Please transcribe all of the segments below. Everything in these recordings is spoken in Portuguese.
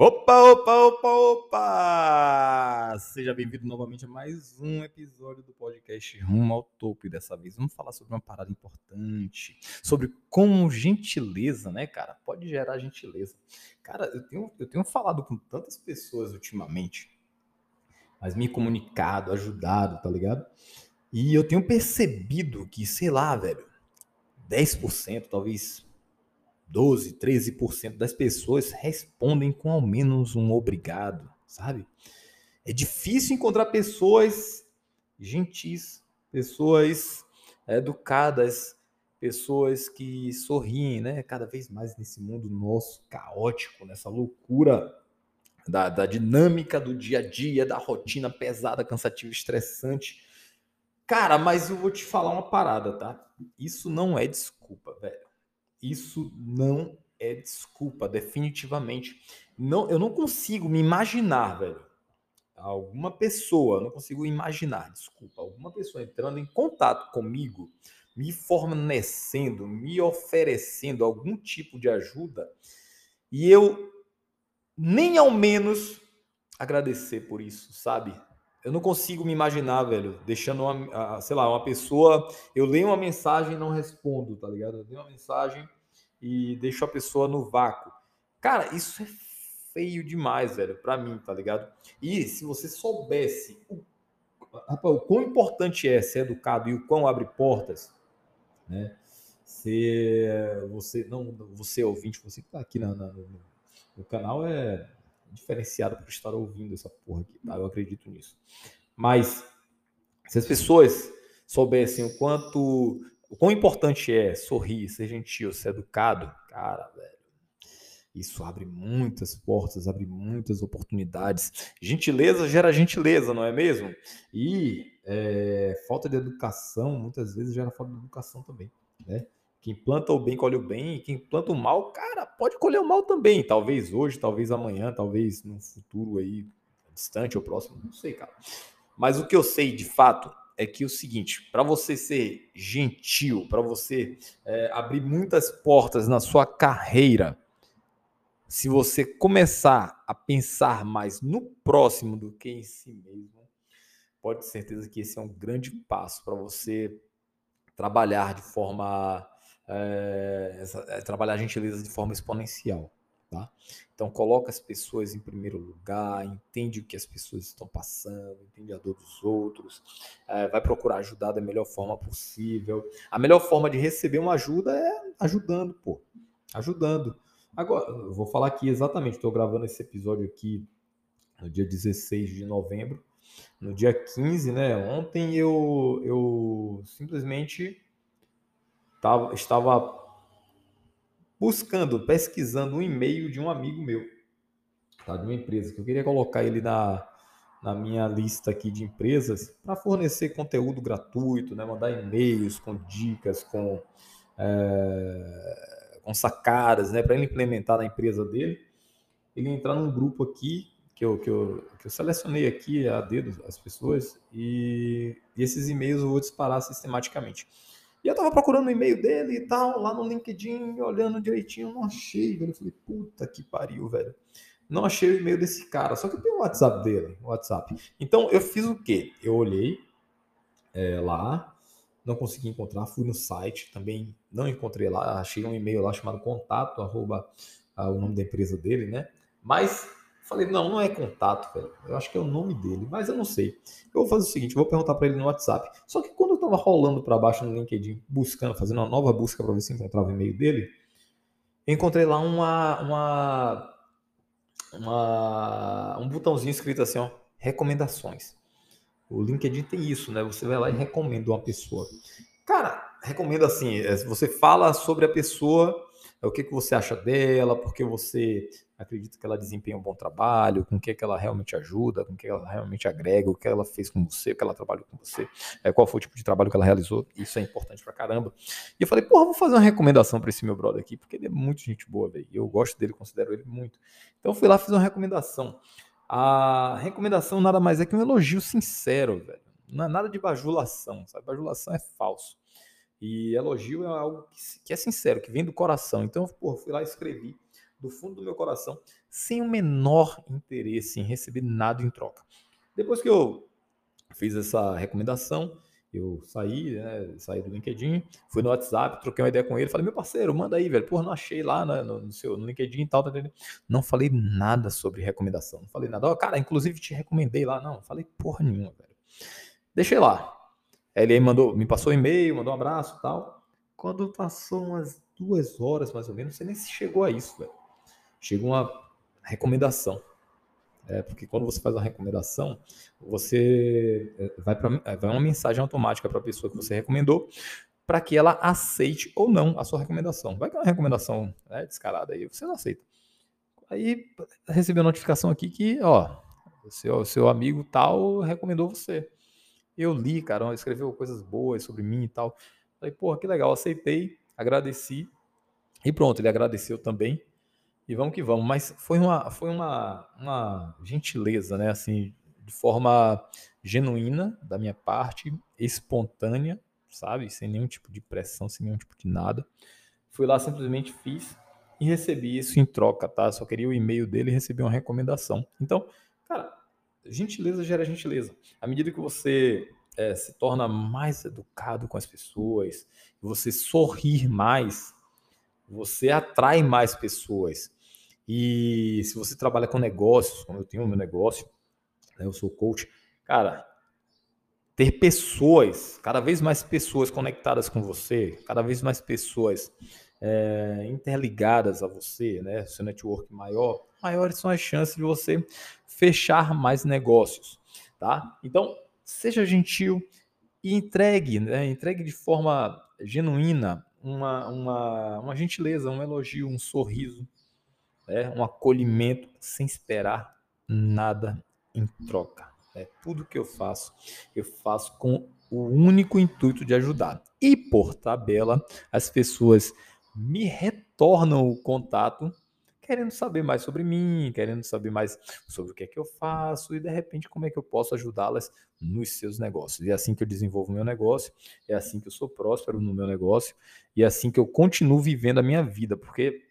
Opa, opa, opa, opa! Seja bem-vindo novamente a mais um episódio do podcast Rumo ao Topo. E dessa vez vamos falar sobre uma parada importante, sobre como gentileza, né, cara, pode gerar gentileza. Cara, eu tenho, eu tenho falado com tantas pessoas ultimamente, mas me comunicado, ajudado, tá ligado? E eu tenho percebido que, sei lá, velho, 10%, talvez 12, 13% das pessoas respondem com ao menos um obrigado, sabe? É difícil encontrar pessoas gentis, pessoas educadas, pessoas que sorriem, né? Cada vez mais nesse mundo nosso caótico, nessa loucura da, da dinâmica do dia a dia, da rotina pesada, cansativa, estressante. Cara, mas eu vou te falar uma parada, tá? Isso não é desculpa, velho isso não é desculpa, definitivamente. Não, eu não consigo me imaginar, velho. Alguma pessoa, não consigo imaginar, desculpa, alguma pessoa entrando em contato comigo, me fornecendo, me oferecendo algum tipo de ajuda e eu nem ao menos agradecer por isso, sabe? Eu não consigo me imaginar, velho, deixando uma, sei lá, uma pessoa. Eu leio uma mensagem e não respondo, tá ligado? Eu leio uma mensagem e deixo a pessoa no vácuo. Cara, isso é feio demais, velho, pra mim, tá ligado? E se você soubesse o, rapaz, o quão importante é ser educado e o quão abre portas, né? Se você, não, você ouvinte, você que tá aqui na, na, no, no canal é diferenciado por estar ouvindo essa porra aqui, tá? Eu acredito nisso. Mas se as pessoas soubessem o quanto, o quão importante é sorrir, ser gentil, ser educado, cara, velho. Isso abre muitas portas, abre muitas oportunidades. Gentileza gera gentileza, não é mesmo? E é, falta de educação muitas vezes gera falta de educação também, né? Quem planta o bem colhe o bem, quem planta o mal, cara, pode colher o mal também. Talvez hoje, talvez amanhã, talvez no futuro aí distante ou próximo, não sei, cara. Mas o que eu sei de fato é que o seguinte, para você ser gentil, para você é, abrir muitas portas na sua carreira, se você começar a pensar mais no próximo do que em si mesmo, pode ter certeza que esse é um grande passo para você trabalhar de forma é, é, trabalhar gentileza de forma exponencial. Tá? Então coloca as pessoas em primeiro lugar, entende o que as pessoas estão passando, entende a dor dos outros, é, vai procurar ajudar da melhor forma possível. A melhor forma de receber uma ajuda é ajudando, pô, ajudando. Agora, eu vou falar aqui exatamente, estou gravando esse episódio aqui no dia 16 de novembro. No dia 15, né? Ontem eu, eu simplesmente tava, estava buscando, pesquisando um e-mail de um amigo meu, tá? de uma empresa, que eu queria colocar ele na, na minha lista aqui de empresas para fornecer conteúdo gratuito, né? mandar e-mails com dicas, com, é, com sacadas, né? para ele implementar na empresa dele. Ele entrar num grupo aqui que eu, que eu, que eu selecionei aqui a dedo as pessoas e, e esses e-mails eu vou disparar sistematicamente. E eu tava procurando o e-mail dele e tal, lá no LinkedIn, olhando direitinho, não achei, velho. Eu falei, puta que pariu, velho. Não achei o e-mail desse cara, só que eu tenho o WhatsApp dele, o WhatsApp. Então eu fiz o quê? Eu olhei é, lá, não consegui encontrar, fui no site, também não encontrei lá, achei um e-mail lá chamado contato, arroba, ah, o nome da empresa dele, né? Mas falei, não, não é contato, velho. Eu acho que é o nome dele, mas eu não sei. Eu vou fazer o seguinte, eu vou perguntar para ele no WhatsApp. Só que quando estava rolando para baixo no LinkedIn, buscando, fazendo uma nova busca para ver se encontrava o e-mail dele, encontrei lá uma, uma, uma, um botãozinho escrito assim, ó, recomendações. O LinkedIn tem isso, né? Você vai lá e recomenda uma pessoa. Cara, recomendo assim, é, você fala sobre a pessoa, é o que, que você acha dela, porque você acredita que ela desempenha um bom trabalho, com o que, que ela realmente ajuda, com o que ela realmente agrega, o que ela fez com você, o que ela trabalhou com você, é, qual foi o tipo de trabalho que ela realizou. Isso é importante pra caramba. E eu falei, porra, vou fazer uma recomendação para esse meu brother aqui, porque ele é muito gente boa, velho. Eu gosto dele, considero ele muito. Então eu fui lá fiz uma recomendação. A recomendação nada mais é que um elogio sincero, velho. Não é nada de bajulação, sabe? Bajulação é falso. E elogio é algo que, que é sincero, que vem do coração. Então, porra, fui lá e escrevi do fundo do meu coração, sem o menor interesse em receber nada em troca. Depois que eu fiz essa recomendação, eu saí, né, saí do LinkedIn, fui no WhatsApp, troquei uma ideia com ele, falei, meu parceiro, manda aí, velho, porra, não achei lá né, no, no, seu, no LinkedIn e tal, tá, não falei nada sobre recomendação, não falei nada, oh, cara, inclusive te recomendei lá, não, falei porra nenhuma, velho. Deixei lá. Aí ele mandou, me passou um e-mail, mandou um abraço e tal. Quando passou umas duas horas, mais ou menos, sei nem se chegou a isso, velho. Chegou uma recomendação. É, porque quando você faz uma recomendação, você é, vai para é, vai uma mensagem automática para a pessoa que você recomendou para que ela aceite ou não a sua recomendação. Vai que é uma recomendação né, descarada aí, você não aceita. Aí recebeu notificação aqui que, ó, seu, seu amigo tal recomendou você. Eu li, cara, escreveu coisas boas sobre mim e tal. Falei, porra, que legal, aceitei, agradeci. E pronto, ele agradeceu também. E vamos que vamos. Mas foi uma, foi uma, uma gentileza, né? Assim, de forma genuína da minha parte, espontânea, sabe? Sem nenhum tipo de pressão, sem nenhum tipo de nada. Fui lá, simplesmente fiz e recebi isso em troca, tá? Só queria o e-mail dele e recebi uma recomendação. Então, cara, gentileza gera gentileza. À medida que você é, se torna mais educado com as pessoas, você sorrir mais, você atrai mais pessoas. E se você trabalha com negócios, como eu tenho meu negócio, né, eu sou coach, cara, ter pessoas, cada vez mais pessoas conectadas com você, cada vez mais pessoas é, interligadas a você, né, seu network maior, maiores são as chances de você fechar mais negócios, tá? Então, seja gentil e entregue, né, entregue de forma genuína uma, uma, uma gentileza, um elogio, um sorriso, né? um acolhimento sem esperar nada em troca. É tudo que eu faço, eu faço com o único intuito de ajudar. E por tabela, as pessoas me retornam o contato querendo saber mais sobre mim, querendo saber mais sobre o que é que eu faço e de repente como é que eu posso ajudá-las nos seus negócios. E é assim que eu desenvolvo meu negócio, é assim que eu sou próspero no meu negócio e é assim que eu continuo vivendo a minha vida, porque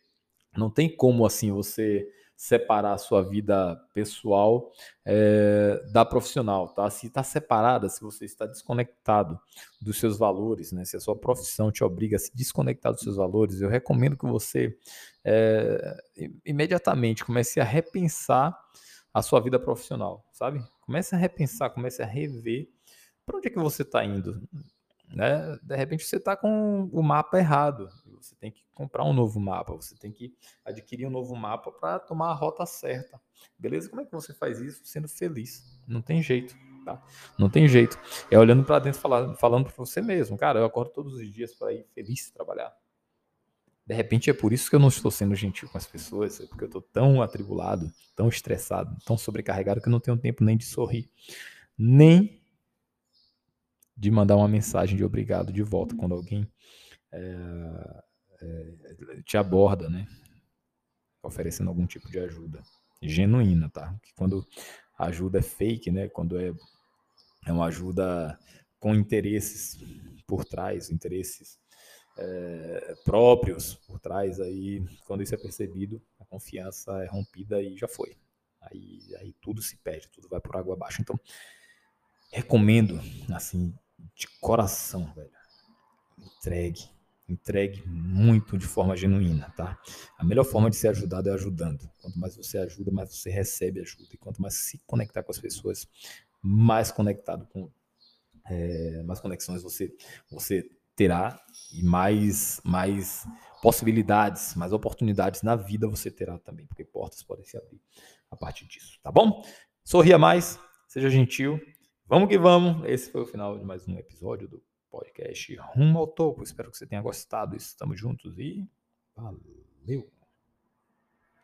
não tem como assim você separar a sua vida pessoal é, da profissional, tá? Se está separada, se você está desconectado dos seus valores, né? Se a sua profissão te obriga a se desconectar dos seus valores, eu recomendo que você é, imediatamente comece a repensar a sua vida profissional, sabe? Comece a repensar, comece a rever para onde é que você está indo, né? De repente você está com o mapa errado. Você tem que comprar um novo mapa, você tem que adquirir um novo mapa para tomar a rota certa. Beleza? Como é que você faz isso sendo feliz? Não tem jeito, tá? Não tem jeito. É olhando para dentro, falando, falando para você mesmo, cara, eu acordo todos os dias para ir feliz trabalhar. De repente é por isso que eu não estou sendo gentil com as pessoas, é porque eu estou tão atribulado, tão estressado, tão sobrecarregado que eu não tenho tempo nem de sorrir, nem de mandar uma mensagem de obrigado de volta quando alguém é, é, te aborda, né? Oferecendo algum tipo de ajuda genuína, tá? Que quando a ajuda é fake, né? Quando é, é uma ajuda com interesses por trás, interesses é, próprios por trás, aí quando isso é percebido, a confiança é rompida e já foi. Aí, aí tudo se perde, tudo vai por água abaixo. Então, recomendo, assim, de coração, velho. Entregue. Entregue muito de forma genuína, tá? A melhor forma de ser ajudado é ajudando. Quanto mais você ajuda, mais você recebe ajuda. E quanto mais se conectar com as pessoas, mais conectado com é, mais conexões você você terá e mais mais possibilidades, mais oportunidades na vida você terá também, porque portas podem se abrir a partir disso, tá bom? Sorria mais, seja gentil Vamos que vamos. Esse foi o final de mais um episódio do podcast Rumo ao Topo. Espero que você tenha gostado. Estamos juntos e valeu!